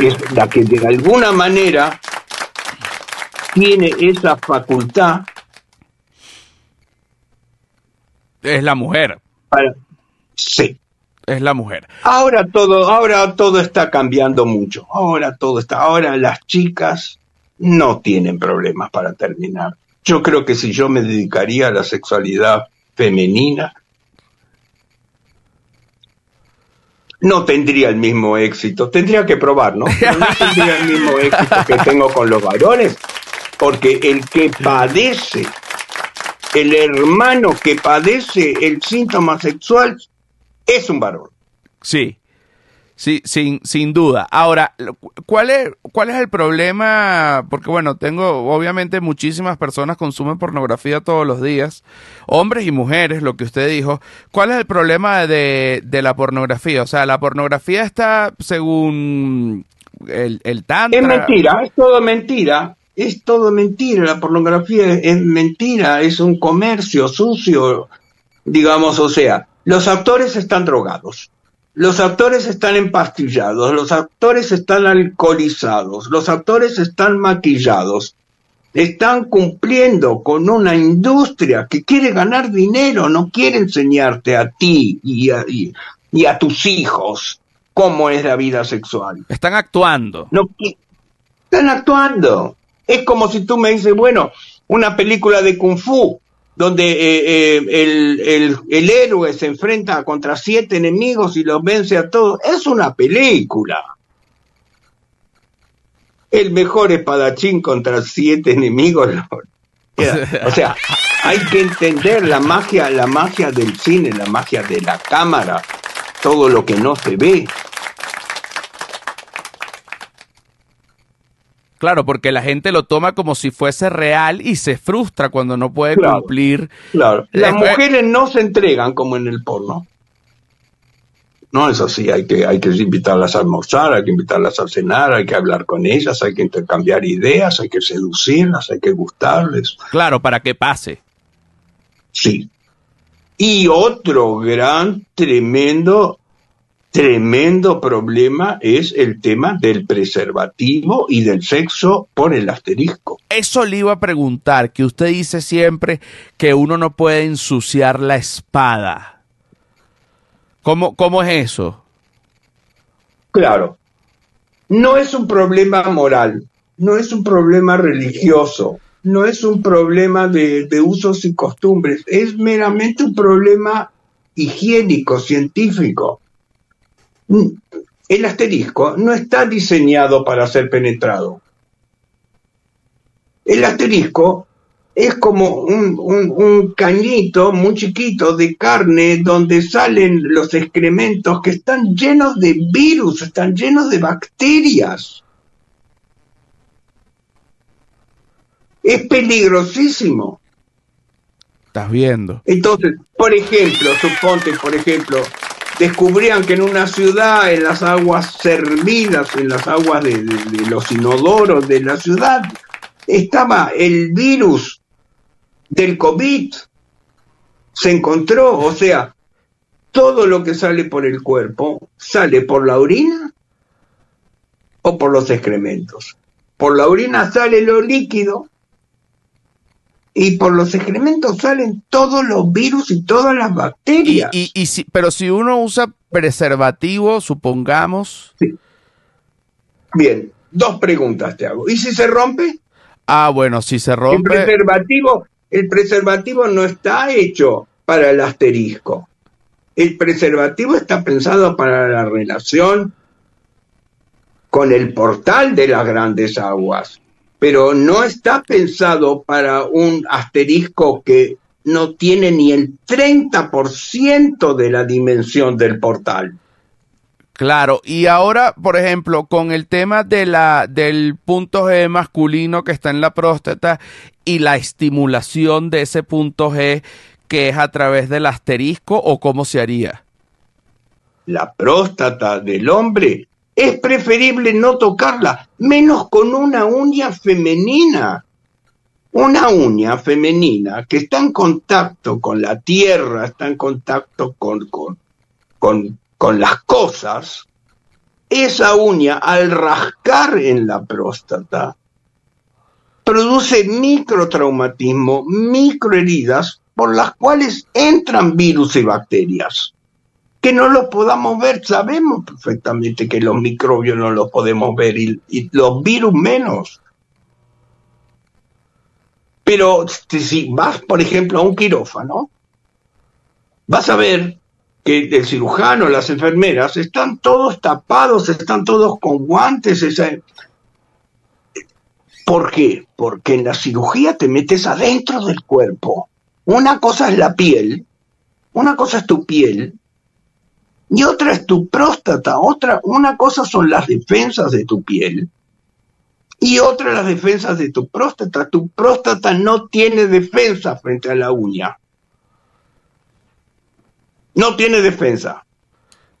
es la que de alguna manera tiene esa facultad. Es la mujer. Para, sí, es la mujer. Ahora todo, ahora todo está cambiando mucho. Ahora todo está, ahora las chicas no tienen problemas para terminar. Yo creo que si yo me dedicaría a la sexualidad femenina, no tendría el mismo éxito. Tendría que probar, ¿no? no tendría el mismo éxito que tengo con los varones, porque el que padece, el hermano que padece el síntoma sexual es un varón. Sí, sí, sin, sin duda. Ahora, ¿cuál es, ¿cuál es el problema? Porque bueno, tengo, obviamente muchísimas personas consumen pornografía todos los días, hombres y mujeres, lo que usted dijo. ¿Cuál es el problema de, de la pornografía? O sea, la pornografía está según el, el. Es mentira, es todo mentira. Es todo mentira, la pornografía es mentira, es un comercio sucio, digamos, o sea, los actores están drogados, los actores están empastillados, los actores están alcoholizados, los actores están maquillados, están cumpliendo con una industria que quiere ganar dinero, no quiere enseñarte a ti y a, y, a tus hijos cómo es la vida sexual. Están actuando. No, están actuando. Es como si tú me dices, bueno, una película de kung fu, donde eh, eh, el, héroe se enfrenta contra siete enemigos y los vence a todos. Es una película. El mejor espadachín contra siete enemigos. o sea, hay que entender la magia, la magia del cine, la magia de la cámara, todo lo que no se ve. Claro, porque la gente lo toma como si fuese real y se frustra cuando no puede cumplir. Claro, las mujeres no se entregan como en el porno. No es así, hay que, hay que invitarlas a almorzar, hay que invitarlas a cenar, hay que hablar con ellas, hay que intercambiar ideas, hay que seducirlas, hay que gustarles. Claro, para que pase. Sí. Y otro gran, tremendo tremendo problema es el tema del preservativo y del sexo por el asterisco. Eso le iba a preguntar, que usted dice siempre que uno no puede ensuciar la espada. ¿Cómo, cómo es eso? Claro, no es un problema moral, no es un problema religioso, no es un problema de, de usos y costumbres, es meramente un problema higiénico, científico el asterisco no está diseñado para ser penetrado. El asterisco es como un, cañito muy chiquito de carne donde salen los excrementos que están llenos de virus, están llenos de bacterias. Es peligrosísimo. Estás viendo. Entonces, por ejemplo, suponte, por ejemplo, descubrían que en una ciudad, en las aguas servidas, en las aguas de, los inodoros de la ciudad, estaba el virus del COVID. Se encontró, o sea, todo lo que sale por el cuerpo sale por la orina o por los excrementos. Por la orina sale lo líquido y por los excrementos salen todos los virus y todas las bacterias. Y, y, si, pero si uno usa preservativo, supongamos. Bien, dos preguntas te hago. ¿Y si se rompe? Ah, bueno, si se rompe. El preservativo, el preservativo no está hecho para el asterisco. El preservativo está pensado para la relación con el portal de las grandes aguas, pero no está pensado para un asterisco que no tiene ni el 30% de la dimensión del portal. Claro, y ahora, por ejemplo, con el tema de la, del punto G masculino que está en la próstata y la estimulación de ese punto G que es a través del asterisco o cómo se haría? La próstata del hombre es preferible no tocarla, menos con una uña femenina. Una uña femenina que está en contacto con la tierra, está en contacto con, con, con, con las cosas, esa uña al rascar en la próstata produce microtraumatismo, microheridas por las cuales entran virus y bacterias. Que no los podamos ver, sabemos perfectamente que los microbios no los podemos ver y, los virus menos. Pero si vas, por ejemplo, a un quirófano, vas a ver que el cirujano, las enfermeras, están todos tapados, están todos con guantes. ¿Por qué? Porque en la cirugía te metes adentro del cuerpo una cosa es la piel, una cosa es tu piel y otra es tu próstata. Otra, una cosa son las defensas de tu piel y otra las defensas de tu próstata. Tu próstata no tiene defensa frente a la uña. No tiene defensa.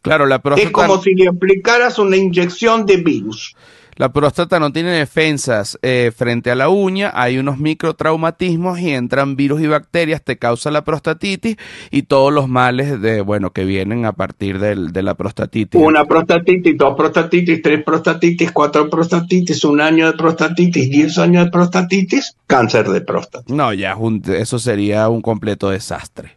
Claro, la próstata... Es como si le aplicaras una inyección de virus. La próstata no tiene defensas eh, frente a la uña, hay unos microtraumatismos y entran virus y bacterias, te causa la prostatitis y todos los males de, bueno, que vienen a partir de la prostatitis. Una prostatitis, dos prostatitis, tres prostatitis, cuatro prostatitis, un año de prostatitis, diez años de prostatitis, cáncer de próstata. No, ya, eso sería un completo desastre.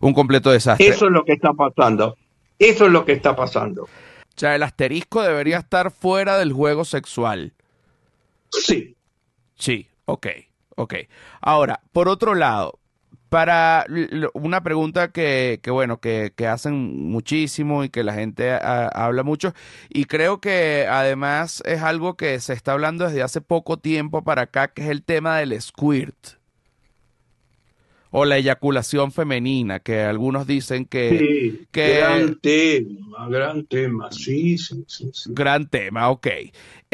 Un completo desastre. Eso es lo que está pasando. Eso es lo que está pasando. O sea, el asterisco debería estar fuera del juego sexual. Sí. Sí, ok, ok. Ahora, por otro lado, para una pregunta que, que bueno, que, que, hacen muchísimo y que la gente habla mucho, y creo que además es algo que se está hablando desde hace poco tiempo para acá, que es el tema del squirt o la eyaculación femenina, que algunos dicen que... que gran tema, gran tema, sí, sí, sí. Gran tema, ok.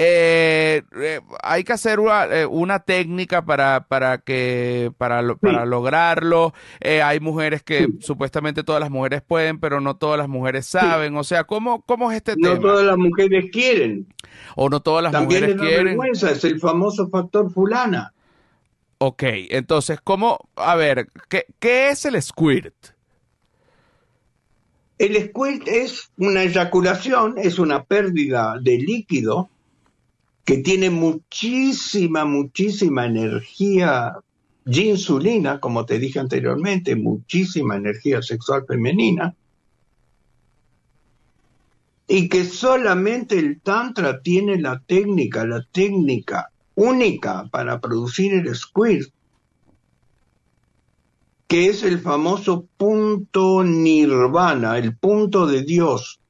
Eh, eh, hay que hacer eh, una, técnica para, para, que, para, para lograrlo. hay mujeres que supuestamente todas las mujeres pueden, pero no todas las mujeres saben. O sea, ¿cómo, ¿cómo es este tema? No todas las mujeres quieren. O no todas las mujeres quieren. Vergüenza, es el famoso factor fulana. Ok, entonces, ¿cómo? A ver, ¿qué, ¿qué, es el squirt? El squirt es una eyaculación, es una pérdida de líquido que tiene muchísima, muchísima energía insulina, como te dije anteriormente, muchísima energía sexual femenina, y que solamente el Tantra tiene la técnica, la técnica única para producir el squirt, que es el famoso punto nirvana, el punto de Dios,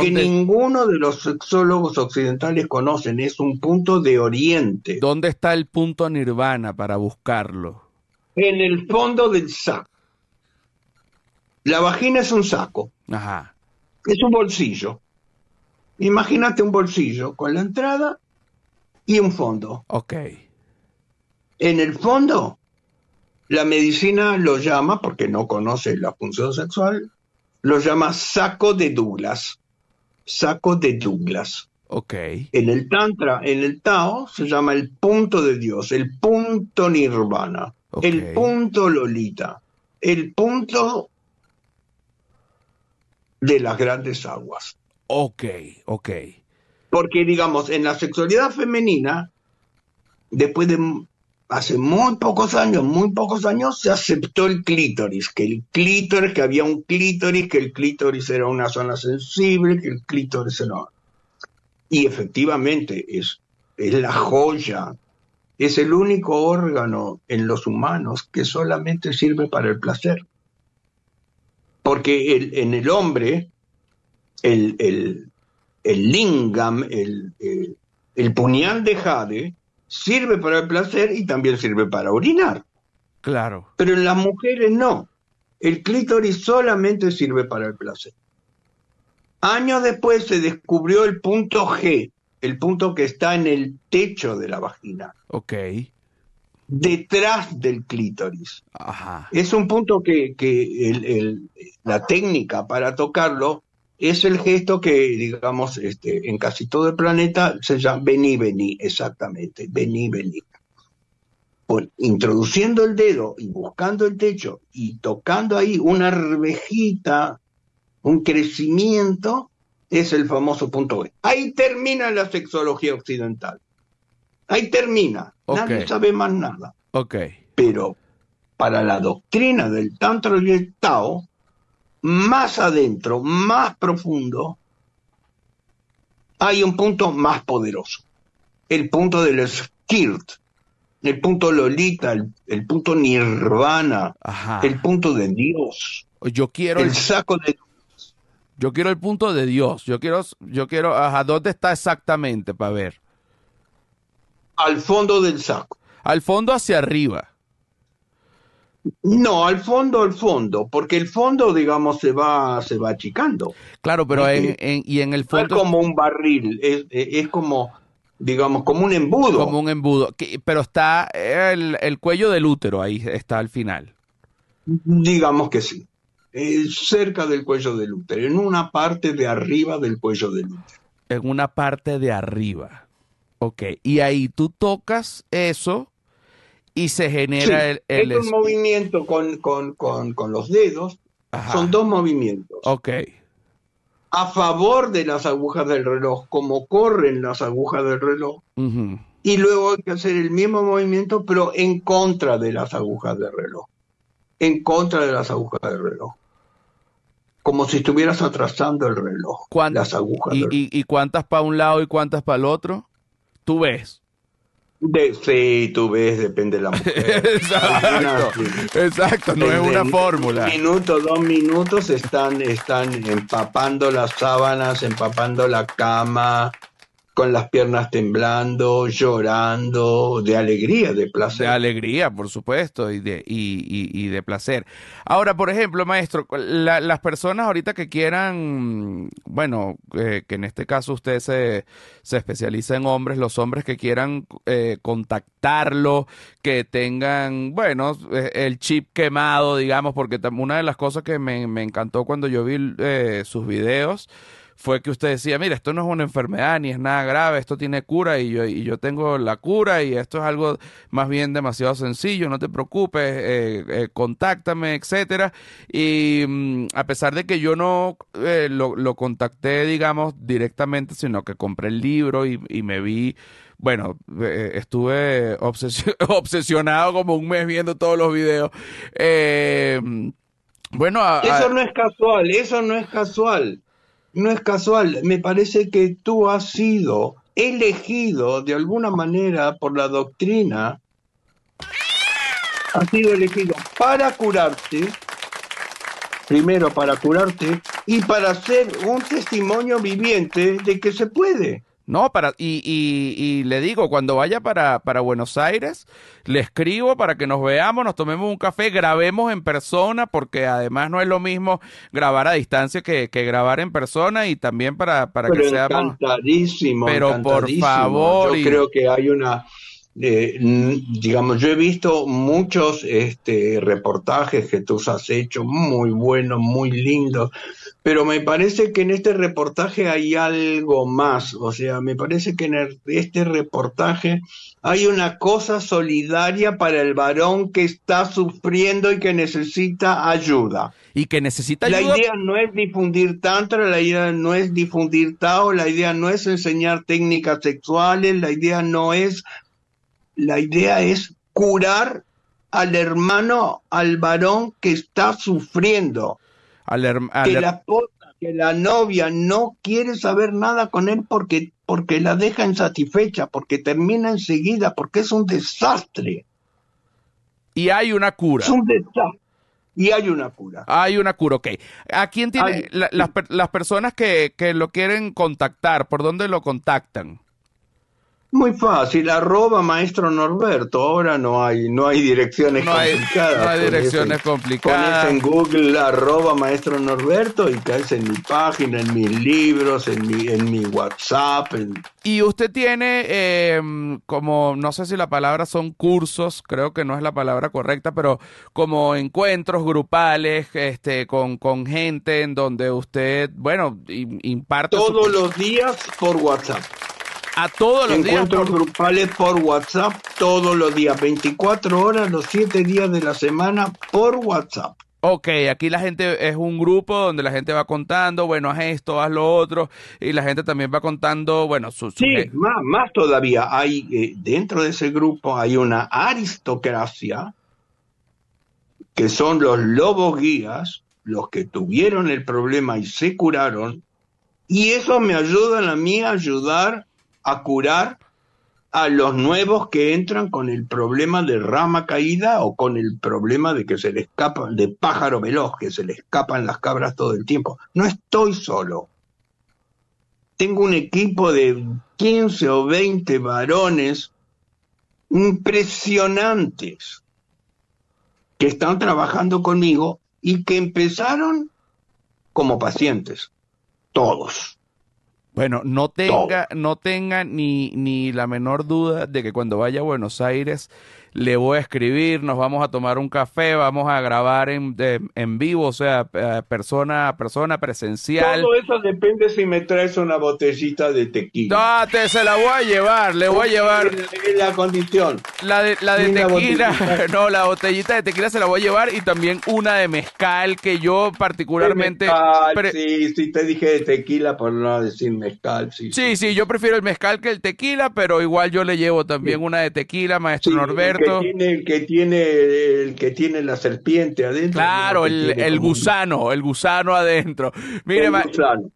que ninguno de los sexólogos occidentales conocen, es un punto de oriente. ¿Dónde está el punto nirvana para buscarlo? En el fondo del saco. La vagina es un saco. Ajá. Es un bolsillo. Imagínate un bolsillo con la entrada y un fondo. Ok. En el fondo, la medicina lo llama, porque no conoce la función sexual, lo llama saco de Douglas. Saco de Douglas. Ok. En el Tantra, en el Tao, se llama el punto de Dios, el punto Nirvana, el punto Lolita, el punto de las grandes aguas. Ok, ok. Porque, digamos, en la sexualidad femenina, después de hace muy pocos años, muy pocos años, se aceptó el clítoris, que el clítoris, que había un clítoris, que el clítoris era una zona sensible, que el clítoris era... Y efectivamente es, es la joya, es el único órgano en los humanos que solamente sirve para el placer. Porque el, en el hombre, el, el lingam, el, el puñal de jade, sirve para el placer y también sirve para orinar. Claro. Pero en las mujeres no. El clítoris solamente sirve para el placer. Años después se descubrió el punto G, el punto que está en el techo de la vagina. Ok. Detrás del clítoris. Ajá. Es un punto que, que la técnica para tocarlo es el gesto que, digamos, este, en casi todo el planeta se llama vení, vení, exactamente, vení, vení. introduciendo el dedo y buscando el techo y tocando ahí una revejita, un crecimiento, es el famoso punto B. Ahí termina la sexología occidental. Ahí termina. Nadie sabe más nada. Okay. Pero para la doctrina del Tantra y el Tao, más adentro, más profundo, hay un punto más poderoso. El punto del skirt, el punto Lolita, el, punto Nirvana, el punto de Dios. Yo quiero el, saco de Yo quiero el punto de Dios. Yo quiero, yo quiero, ajá, ¿dónde está exactamente para ver? Al fondo del saco. Al fondo hacia arriba. No, al fondo, al fondo, porque el fondo, digamos, se va, se va achicando. Claro, pero en, y en el fondo es como un barril, es, es, como, digamos, como un embudo. Como un embudo, pero está el, el, cuello del útero ahí está al final. Digamos que sí, cerca del cuello del útero, en una parte de arriba del cuello del útero. En una parte de arriba. Ok, y ahí tú tocas eso y se genera el, el... un movimiento con, con, con, con los dedos, son dos movimientos. Ok. A favor de las agujas del reloj, como corren las agujas del reloj. Y luego hay que hacer el mismo movimiento, pero en contra de las agujas del reloj. En contra de las agujas del reloj. Como si estuvieras atrasando el reloj. Las agujas ¿Y, y, ¿Y cuántas para un lado y cuántas para el otro? Tú ves. De, sí, tú ves, depende de la mujer. exacto, exacto, no es una fórmula. Un minuto, dos minutos están, están empapando las sábanas, empapando la cama, con las piernas temblando, llorando, de alegría, de placer. De alegría, por supuesto, y de, y, y, de placer. Ahora, por ejemplo, maestro, las personas ahorita que quieran, bueno, eh, que en este caso usted se, se especializa en hombres, los hombres que quieran eh, contactarlo, que tengan, bueno, eh, el chip quemado, digamos, porque una de las cosas que me, me encantó cuando yo vi sus videos, fue que usted decía, mira, esto no es una enfermedad ni es nada grave, esto tiene cura y yo, y yo tengo la cura y esto es algo más bien demasiado sencillo, no te preocupes, eh, eh, contáctame, etcétera. Y mm, a pesar de que yo no eh, lo, contacté, digamos, directamente, sino que compré el libro y, me vi bueno, estuve obsesionado como un mes viendo todos los videos. bueno, eso no es casual, eso no es casual no es casual. Me parece que tú has sido elegido de alguna manera por la doctrina. Has sido elegido para curarte, primero para curarte y para ser un testimonio viviente de que se puede. No, para, y, y, le digo, cuando vaya para, para Buenos Aires, le escribo para que nos veamos, nos tomemos un café, grabemos en persona, porque además no es lo mismo grabar a distancia que, que grabar en persona y también para, para que sea. Encantadísimo. Pero por favor. Yo creo que hay una. Eh, digamos, yo he visto muchos este, reportajes que tú has hecho, muy buenos, muy lindos pero me parece que en este reportaje hay algo más, o sea, me parece que en este reportaje hay una cosa solidaria para el varón que está sufriendo y que necesita ayuda. Y que necesita ayuda. La idea no es difundir tantra, la idea no es difundir Tao, la idea no es enseñar técnicas sexuales, la idea no es, la idea es curar al hermano, al varón que está sufriendo que, la que la novia no quiere saber nada con él porque, porque la deja insatisfecha, porque termina enseguida, porque es un desastre. Y hay una cura. Es un desastre. y hay una cura. Hay una cura, ok. ¿A quién tiene las, las personas que, que lo quieren contactar? ¿Por dónde lo contactan? Muy fácil, arroba maestro Norberto. Ahora no hay, no hay direcciones complicadas. No hay direcciones complicadas. Pones en Google arroba maestro Norberto y caes en mi página, en mis libros, en mi, en mi WhatsApp. Y usted tiene em, como, no sé si la palabra son cursos, creo que no es la palabra correcta, pero como encuentros grupales este, con, con gente en donde usted, bueno, imparte. Todos los días por WhatsApp a todos los Encuentros grupales por WhatsApp todos los días, 24 horas, los 7 días de la semana por WhatsApp. Ok, aquí la gente es un grupo donde la gente va contando, bueno, haz esto, haz lo otro, y la gente también va contando, bueno, sus... Sí, más, más todavía, hay eh, dentro de ese grupo hay una aristocracia, que son los lobos guías, los que tuvieron el problema y se curaron, y eso me ayuda a mí a ayudar a curar a los nuevos que entran con el problema de rama caída o con el problema de que se le escapa, de pájaro veloz, que se le escapan las cabras todo el tiempo. No estoy solo. Tengo un equipo de 15 o 20 varones impresionantes que están trabajando conmigo y que empezaron como pacientes, todos. Bueno, no tenga, no tenga ni, ni la menor duda de que cuando vaya a Buenos Aires le voy a escribir, nos vamos a tomar un café, vamos a grabar en, en vivo, o sea, eh, persona a persona, presencial. Todo eso depende si me traes una botellita de tequila. No, te se la voy a llevar, le voy a llevar. La condición. La de, la de tequila, no, la botellita de tequila se la voy a llevar y también una de mezcal que yo particularmente... Sí, sí, te dije de tequila por no decir mezcal, sí. Sí, sí, yo prefiero el mezcal que el tequila, pero igual yo le llevo también una de tequila, maestro Norberto el que tiene, el que tiene la serpiente adentro. Claro, el, gusano, el gusano adentro. Mire,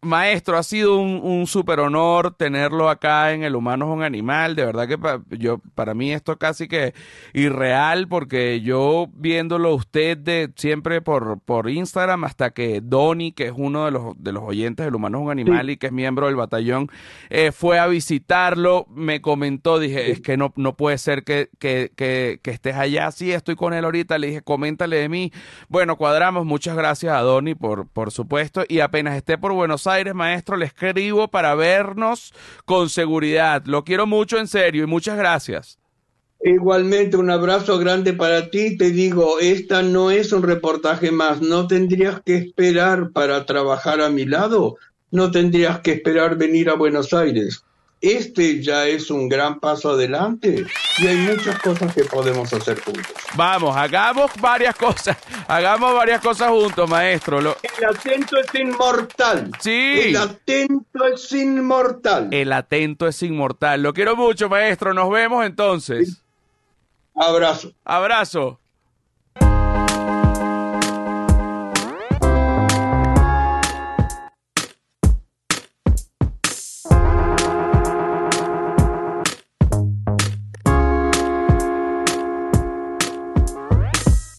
maestro, ha sido un, un súper honor tenerlo acá en El Humano es un Animal. De verdad que yo, para mí esto es casi que irreal porque yo viéndolo usted de siempre por, por Instagram hasta que Donny, que es uno de los, de los oyentes del Humano es un Animal y que es miembro del batallón, eh, fue a visitarlo, me comentó, dije, es que no, no puede ser que, que, que que, estés allá. Sí, estoy con él ahorita. Le dije, coméntale de mí. Bueno, cuadramos. Muchas gracias a Donny por, por supuesto. Y apenas esté por Buenos Aires, maestro, le escribo para vernos con seguridad. Lo quiero mucho en serio y muchas gracias. Igualmente, un abrazo grande para ti. Te digo, esta no es un reportaje más. No tendrías que esperar para trabajar a mi lado. No tendrías que esperar venir a Buenos Aires este ya es un gran paso adelante y hay muchas cosas que podemos hacer juntos. Vamos, hagamos varias cosas, hagamos varias cosas juntos, maestro. El atento es inmortal. Sí. El atento es inmortal. El atento es inmortal. Lo quiero mucho, maestro. Nos vemos entonces. Abrazo. Abrazo.